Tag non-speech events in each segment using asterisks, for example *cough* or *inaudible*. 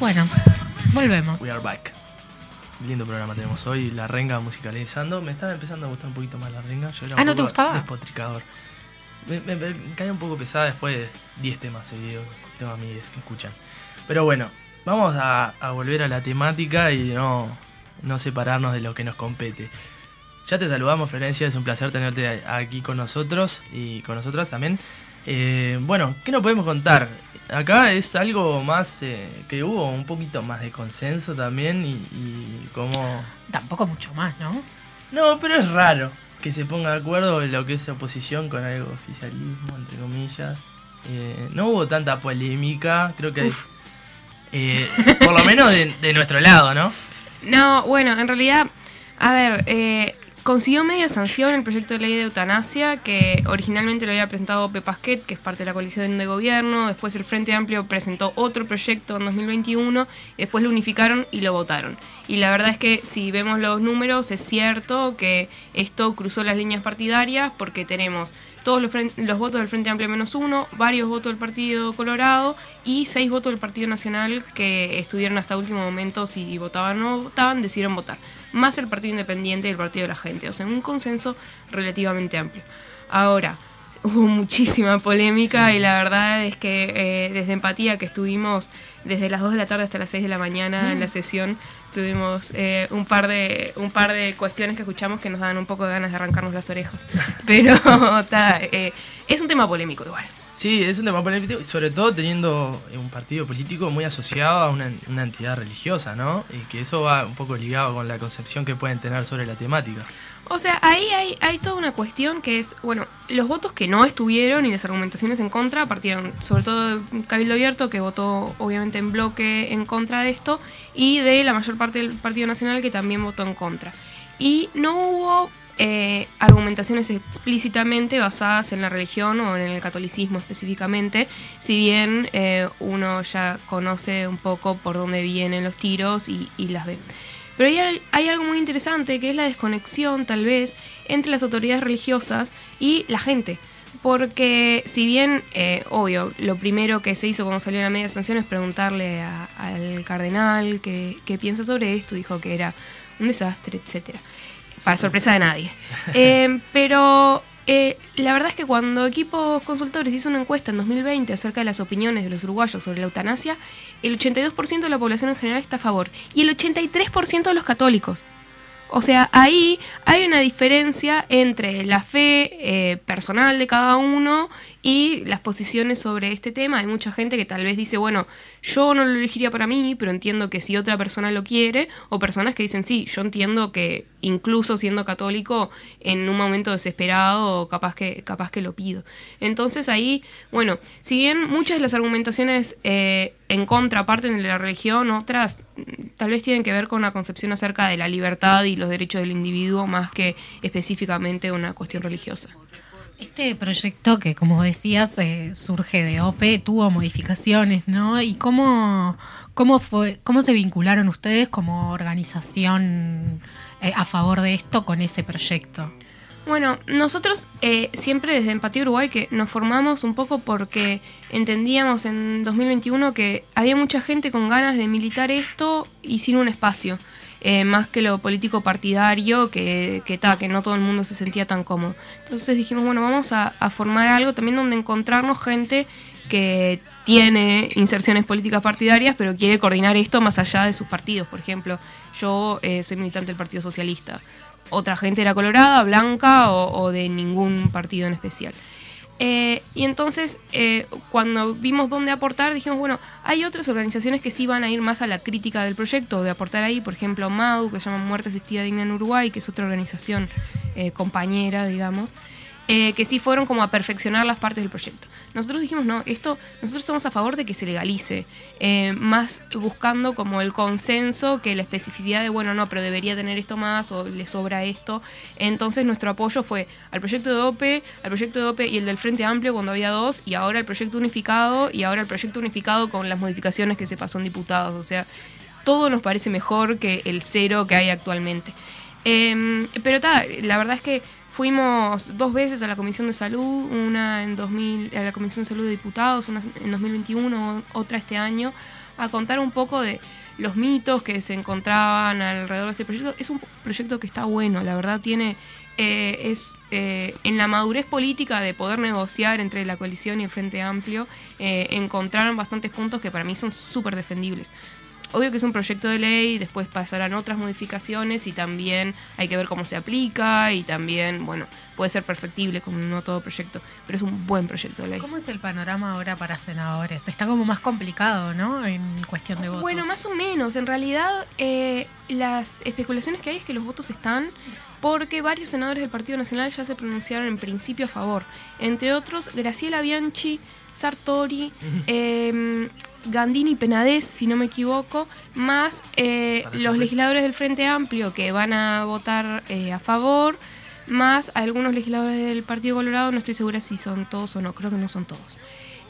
Bueno, volvemos. We are back. Lindo programa tenemos hoy, la renga musicalizando. Me estaba empezando a gustar un poquito más la renga. Yo era Ah, un ¿no te poco gustaba? Despotricador. Me, me- me caía un poco pesada después de 10 temas seguidos, temas miles que escuchan. Pero bueno, vamos a, a volver a la temática y no, no separarnos de lo que nos compete. Ya te saludamos, Florencia, es un placer tenerte aquí con nosotros y con nosotras también. Eh, bueno, ¿qué nos podemos contar? Acá es algo más eh, que hubo un poquito más de consenso también y, y como... Tampoco mucho más, ¿no? No, pero es raro que se ponga de acuerdo en lo que es oposición con algo oficialismo, entre comillas. Eh, no hubo tanta polémica, creo que... Uf. eh, por lo menos de, de nuestro lado, ¿no? *laughs* No, bueno, en realidad, a ver, eh, consiguió media sanción el proyecto de ley de eutanasia que originalmente lo había presentado Pepasquet, que es parte de la coalición de gobierno. Después el Frente Amplio presentó otro proyecto en 2021, y después lo unificaron y lo votaron. Y la verdad es que si vemos los números, es cierto que esto cruzó las líneas partidarias porque tenemos todos los, los votos del Frente Amplio menos uno, varios votos del Partido Colorado y seis votos del Partido Nacional que estuvieron hasta último momento si votaban o no votaban, decidieron votar. Más el Partido Independiente y el Partido de la Gente. O sea, un consenso relativamente amplio. Ahora, *laughs* hubo muchísima polémica y la verdad es que eh, desde Empatía, que estuvimos desde las 2 de la tarde hasta las 6 de la mañana en la sesión, tuvimos eh, un, par de, un par de cuestiones que escuchamos que nos dan un poco de ganas de arrancarnos las orejas. *laughs* Pero *laughs* ta, eh, es un tema polémico igual. Sí, es un tema polémico, y sobre todo teniendo un partido político muy asociado a una, una entidad religiosa, ¿no? Y que eso va un poco ligado con la concepción que pueden tener sobre la temática. O sea, ahí hay, hay toda una cuestión que es, bueno, los votos que no estuvieron y las argumentaciones en contra partieron sobre todo de Cabildo Abierto, que votó obviamente en bloque en contra de esto, y de la mayor parte del Partido Nacional, que también votó en contra. Y no hubo eh, argumentaciones explícitamente basadas en la religión o en el catolicismo específicamente, si bien eh, uno ya conoce un poco por dónde vienen los tiros y, las ve. Pero hay, hay algo muy interesante que es la desconexión, tal vez, entre las autoridades religiosas y la gente. Porque si bien, eh, obvio, lo primero que se hizo cuando salió la media sanción es preguntarle al cardenal qué piensa sobre esto, dijo que era un desastre, etcétera Para sorpresa de nadie. *laughs* Eh, pero eh, la verdad es que cuando Equipos Consultores hizo una encuesta en 2020 acerca de las opiniones de los uruguayos sobre la eutanasia, el 82% de la población en general está a favor y el 83% de los católicos. O sea, ahí hay una diferencia entre la fe eh, personal de cada uno y las posiciones sobre este tema. Hay mucha gente que tal vez dice, bueno, yo no lo elegiría para mí, pero entiendo que si otra persona lo quiere, o personas que dicen, sí, yo entiendo que incluso siendo católico, en un momento desesperado, capaz que, capaz que lo pido. Entonces ahí, bueno, si bien muchas de las argumentaciones eh, en contra parten de la religión, otras mm, tal vez tienen que ver con una concepción acerca de la libertad y los derechos del individuo más que específicamente una cuestión religiosa. Este proyecto que, como decías, eh, surge de OPE, tuvo modificaciones, ¿no? ¿Y cómo, cómo, fue, cómo se vincularon ustedes como organización eh, a favor de esto con ese proyecto? Bueno, nosotros eh, siempre desde Empatía Uruguay que nos formamos un poco porque entendíamos en 2021 que había mucha gente con ganas de militar esto y sin un espacio, eh, más que lo político partidario, que, que, ta, que no todo el mundo se sentía tan cómodo. Entonces dijimos, bueno, vamos a, formar algo también donde encontrarnos gente que tiene inserciones políticas partidarias, pero quiere coordinar esto más allá de sus partidos. Por ejemplo, yo eh, soy militante del Partido Socialista otra gente era colorada, blanca o de ningún partido en especial. Eh, y entonces, eh, cuando vimos dónde aportar, dijimos, bueno, hay otras organizaciones que sí van a ir más a la crítica del proyecto, de aportar ahí, por ejemplo, MADU, que se llama Muerte Asistida Digna en Uruguay, que es otra organización eh, compañera, digamos, eh, que sí fueron como a perfeccionar las partes del proyecto. Nosotros dijimos, no, esto, nosotros estamos a favor de que se legalice, eh, más buscando como el consenso que la especificidad de, bueno, no, pero debería tener esto más o le sobra esto. Entonces nuestro apoyo fue al proyecto de OPE, al proyecto de OPE y el del Frente Amplio cuando había dos, y ahora el proyecto unificado, y ahora el proyecto unificado con las modificaciones que se pasó en diputados. O sea, todo nos parece mejor que el cero que hay actualmente. Eh, pero ta, la verdad es que fuimos dos veces a la Comisión de Salud, una en 2000, a la Comisión de Salud de Diputados, una en 2021, otra este año, a contar un poco de los mitos que se encontraban alrededor de este proyecto. Es un proyecto que está bueno, la verdad tiene eh, es eh, en la madurez política de poder negociar entre la coalición y el Frente Amplio, eh, encontraron bastantes puntos que para mí son súper defendibles. Obvio que es un proyecto de ley, después pasarán otras modificaciones y también hay que ver cómo se aplica y también, bueno, puede ser perfectible como no todo proyecto, pero es un buen proyecto de ley. ¿Cómo es el panorama ahora para senadores? Está como más complicado, ¿no? En cuestión de votos. Bueno, más o menos. En realidad, eh, las especulaciones que hay es que los votos están porque varios senadores del Partido Nacional ya se pronunciaron en principio a favor. Entre otros, Graciela Bianchi, Sartori, *laughs* eh, Gandini Penades, si no me equivoco, más eh, los legisladores del Frente Amplio que van a votar eh, a favor, más algunos legisladores del Partido Colorado, no estoy segura si son todos o no, creo que no son todos.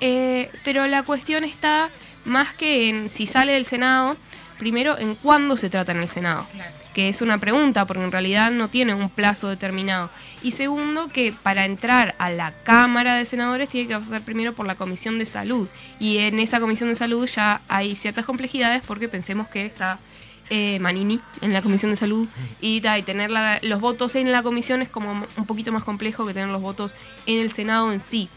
Eh, pero la cuestión está más que en si sale del Senado, primero en cuándo se trata en el Senado que es una pregunta, porque en realidad no tiene un plazo determinado. Y segundo, que para entrar a la Cámara de Senadores tiene que pasar primero por la Comisión de Salud. Y en esa Comisión de Salud ya hay ciertas complejidades porque pensemos que está eh, Manini en la Comisión de Salud y, y tener los votos en la comisión es como un poquito más complejo que tener los votos en el Senado en sí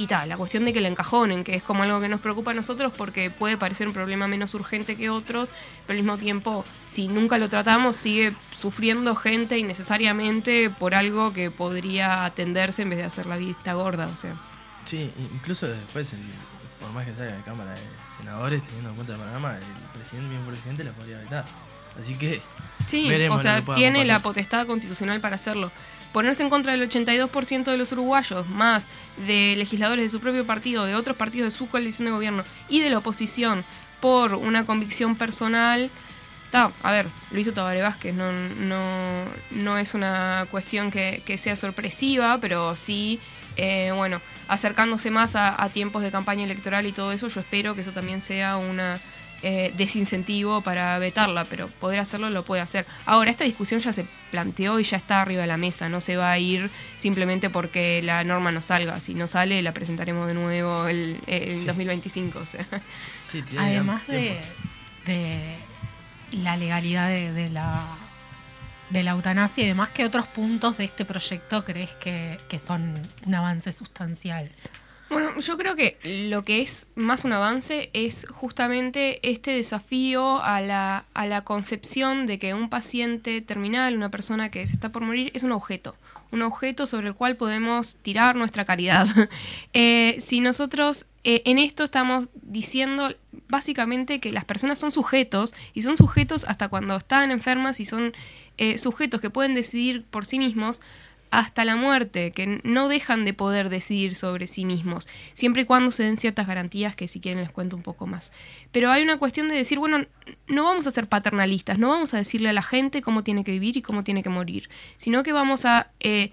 y tal, la cuestión de que le encajonen, que es como algo que nos preocupa a nosotros porque puede parecer un problema menos urgente que otros, pero al mismo tiempo, si nunca lo tratamos, sigue sufriendo gente innecesariamente por algo que podría atenderse en vez de hacer la vista gorda, o sea. Sí, incluso después, por más que salga de Cámara de Senadores, teniendo en cuenta el programa, el presidente, mismo presidente, lo podría vetar. Así que. Sí, o sea, tiene la potestad constitucional para hacerlo ponerse en contra del 82% de los uruguayos, más de legisladores de su propio partido, de otros partidos de su coalición de gobierno y de la oposición por una convicción personal. a ver, lo hizo Tabaré Vázquez, no, no, no es una cuestión que, sea sorpresiva, pero sí, eh, bueno, acercándose más a tiempos de campaña electoral y todo eso, yo espero que eso también sea una eh, desincentivo para vetarla, pero poder hacerlo lo puede hacer. Ahora, esta discusión ya se planteó y ya está arriba de la mesa, no se va a ir simplemente porque la norma no salga. Si no sale, la presentaremos de nuevo el, el 2025. Además de, la legalidad de, la de la eutanasia y demás, ¿qué otros puntos de este proyecto crees que, que son un avance sustancial? Bueno, yo creo que lo que es más un avance es justamente este desafío a la, a la concepción de que un paciente terminal, una persona que se está por morir, es un objeto, un objeto sobre el cual podemos tirar nuestra caridad. *laughs* Eh, si nosotros eh, en esto estamos diciendo básicamente que las personas son sujetos y son sujetos hasta cuando están enfermas y son eh, sujetos que pueden decidir por sí mismos, hasta la muerte, que no dejan de poder decidir sobre sí mismos, siempre y cuando se den ciertas garantías que si quieren les cuento un poco más. Pero hay una cuestión de decir, bueno, no vamos a ser paternalistas, no vamos a decirle a la gente cómo tiene que vivir y cómo tiene que morir, sino que vamos a eh,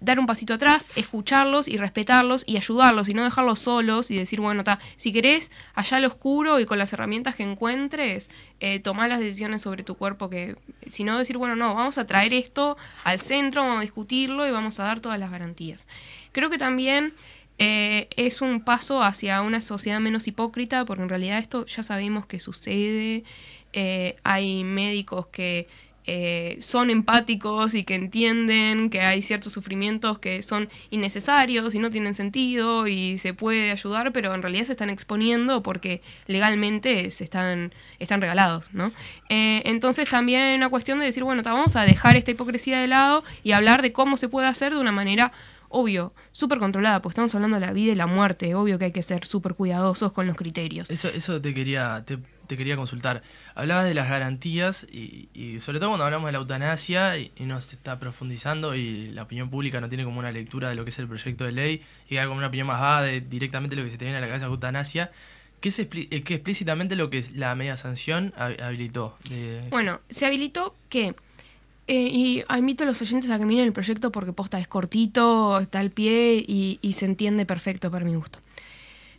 dar un pasito atrás, escucharlos y respetarlos y ayudarlos y no dejarlos solos y decir, bueno, ta, si querés, allá al oscuro y con las herramientas que encuentres, eh, tomar las decisiones sobre tu cuerpo, que si no decir, bueno, no, vamos a traer esto al centro, vamos a discutirlo y vamos a dar todas las garantías. Creo que también eh, es un paso hacia una sociedad menos hipócrita, porque en realidad esto ya sabemos que sucede, eh, hay médicos que eh, son empáticos y que entienden que hay ciertos sufrimientos que son innecesarios y no tienen sentido y se puede ayudar, pero en realidad se están exponiendo porque legalmente se están, están regalados, ¿no? Eh, entonces también hay una cuestión de decir, bueno, vamos a dejar esta hipocresía de lado y hablar de cómo se puede hacer de una manera obvio, súper controlada, pues estamos hablando de la vida y la muerte, obvio que hay que ser súper cuidadosos con los criterios. Eso, eso te quería, te quería consultar. Hablabas de las garantías y, sobre todo cuando hablamos de la eutanasia y, nos está profundizando y la opinión pública no tiene como una lectura de lo que es el proyecto de ley y da como una opinión más vaga de directamente lo que se te viene a la cabeza de eutanasia. ¿Qué, es eh, explícitamente lo que la media sanción habilitó? Bueno, se habilitó que... Eh, y invito a los oyentes a que miren el proyecto porque posta es cortito, está al pie y, y se entiende perfecto para mi gusto.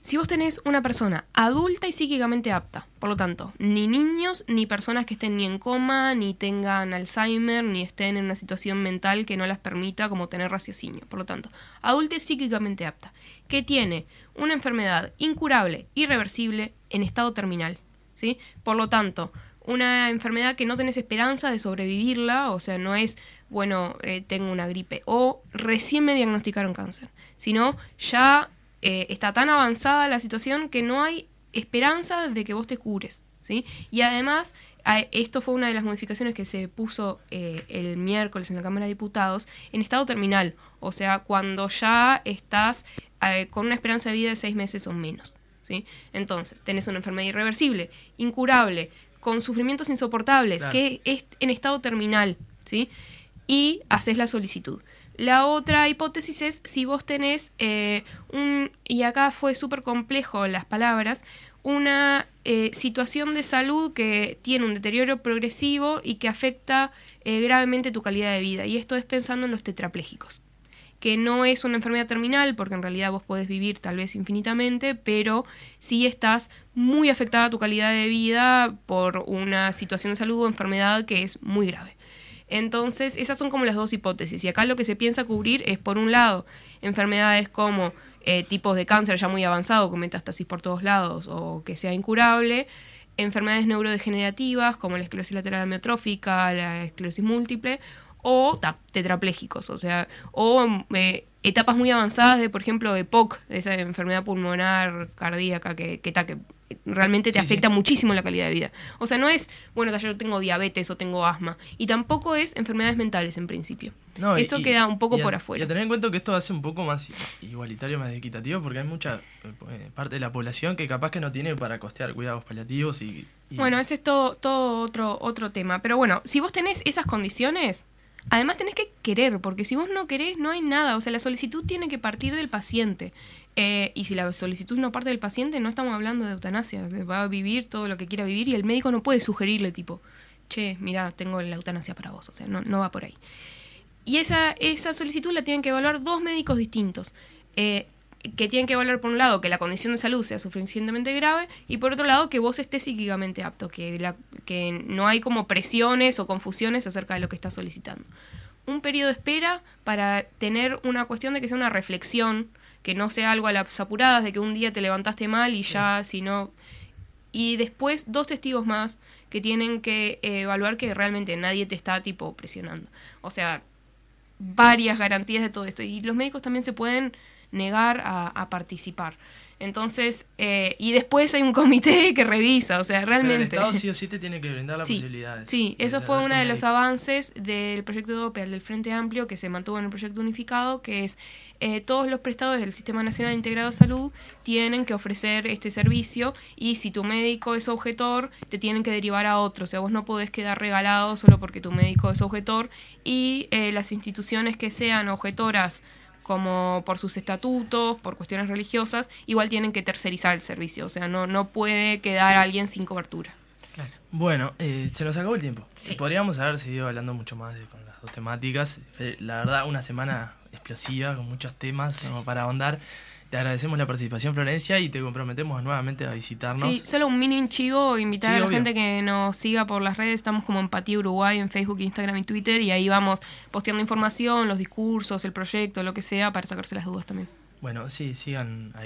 Si vos tenés una persona adulta y psíquicamente apta, por lo tanto, ni niños, ni personas que estén ni en coma, ni tengan Alzheimer, ni estén en una situación mental que no las permita como tener raciocinio, por lo tanto, adulta y psíquicamente apta, que tiene una enfermedad incurable, irreversible, en estado terminal, ¿sí? Por lo tanto, una enfermedad que no tenés esperanza de sobrevivirla, o sea, no es, bueno, eh, tengo una gripe, o recién me diagnosticaron cáncer, sino ya eh, está tan avanzada la situación que no hay esperanza de que vos te cures, ¿sí? Y además, esto fue una de las modificaciones que se puso eh, el miércoles en la Cámara de Diputados, en estado terminal, o sea, cuando ya estás con una esperanza de vida de seis meses o menos. ¿sí? Entonces, tenés una enfermedad irreversible, incurable, con sufrimientos insoportables, que es en estado terminal, ¿sí? Y haces la solicitud. La otra hipótesis es si vos tenés eh, un, y acá fue súper complejo las palabras, una eh, situación de salud que tiene un deterioro progresivo y que afecta eh, gravemente tu calidad de vida. Y esto es pensando en los tetraplégicos que no es una enfermedad terminal, porque en realidad vos podés vivir tal vez infinitamente, pero sí estás muy afectada a tu calidad de vida por una situación de salud o enfermedad que es muy grave. Entonces, esas son como las dos hipótesis. Y acá lo que se piensa cubrir es, por un lado, enfermedades como eh, tipos de cáncer ya muy avanzado, con metástasis por todos lados, o que sea incurable, enfermedades neurodegenerativas como la esclerosis lateral amiotrófica, la esclerosis múltiple, o tetraplégicos, o sea, o eh, etapas muy avanzadas de, por ejemplo, EPOC, esa enfermedad pulmonar cardíaca que, que, que realmente te afecta muchísimo la calidad de vida. O sea, no es, bueno, yo tengo diabetes o tengo asma, y tampoco es enfermedades mentales en principio. Eso queda un poco por afuera. Y a tener en cuenta que esto hace un poco más igualitario, más equitativo, porque hay mucha eh, parte de la población que capaz que no tiene para costear cuidados paliativos y... Bueno, ese es todo, todo otro, otro tema. Pero bueno, si vos tenés esas condiciones, Además tenés que querer, porque si vos no querés no hay nada, o sea, la solicitud tiene que partir del paciente. Eh, y si la solicitud no parte del paciente, no estamos hablando de eutanasia, va a vivir todo lo que quiera vivir y el médico no puede sugerirle tipo, che, mira, tengo la eutanasia para vos, o sea, no, no va por ahí. Y esa, esa solicitud la tienen que evaluar dos médicos distintos. Eh, que tienen que evaluar por un lado que la condición de salud sea suficientemente grave y por otro lado que vos estés psíquicamente apto, que, la, que no hay como presiones o confusiones acerca de lo que estás solicitando. Un periodo de espera para tener una cuestión de que sea una reflexión, que no sea algo a las apuradas, de que un día te levantaste mal y ya, si no... Y después dos testigos más que tienen que evaluar que realmente nadie te está tipo presionando. O sea, varias garantías de todo esto. Y los médicos también se pueden negar a, participar. Entonces, eh, y después hay un comité *laughs* que revisa, o sea, realmente... el Estado sí o sí te tiene que brindar la sí, posibilidad. Sí, eso fue uno de los avances del proyecto de OPE, del Frente Amplio, que se mantuvo en el proyecto unificado, que es eh, todos los prestadores del Sistema Nacional Integrado de Salud tienen que ofrecer este servicio y si tu médico es objetor, te tienen que derivar a otro. O sea, vos no podés quedar regalado solo porque tu médico es objetor y eh, las instituciones que sean objetoras como por sus estatutos, por cuestiones religiosas, igual tienen que tercerizar el servicio, o sea, no, no puede quedar alguien sin cobertura. Bueno, eh, se nos acabó el tiempo. Podríamos haber seguido hablando mucho más de, con las dos temáticas. La verdad, una semana explosiva, con muchos temas como para ahondar. Te agradecemos la participación, Florencia, y te comprometemos nuevamente a visitarnos. Sí, solo un mini chivo, invitar a la gente que nos siga por las redes. Estamos como Empatía Uruguay en Facebook, Instagram y Twitter, y ahí vamos posteando información, los discursos, el proyecto, lo que sea, para sacarse las dudas también. Bueno, sí, sigan ahí.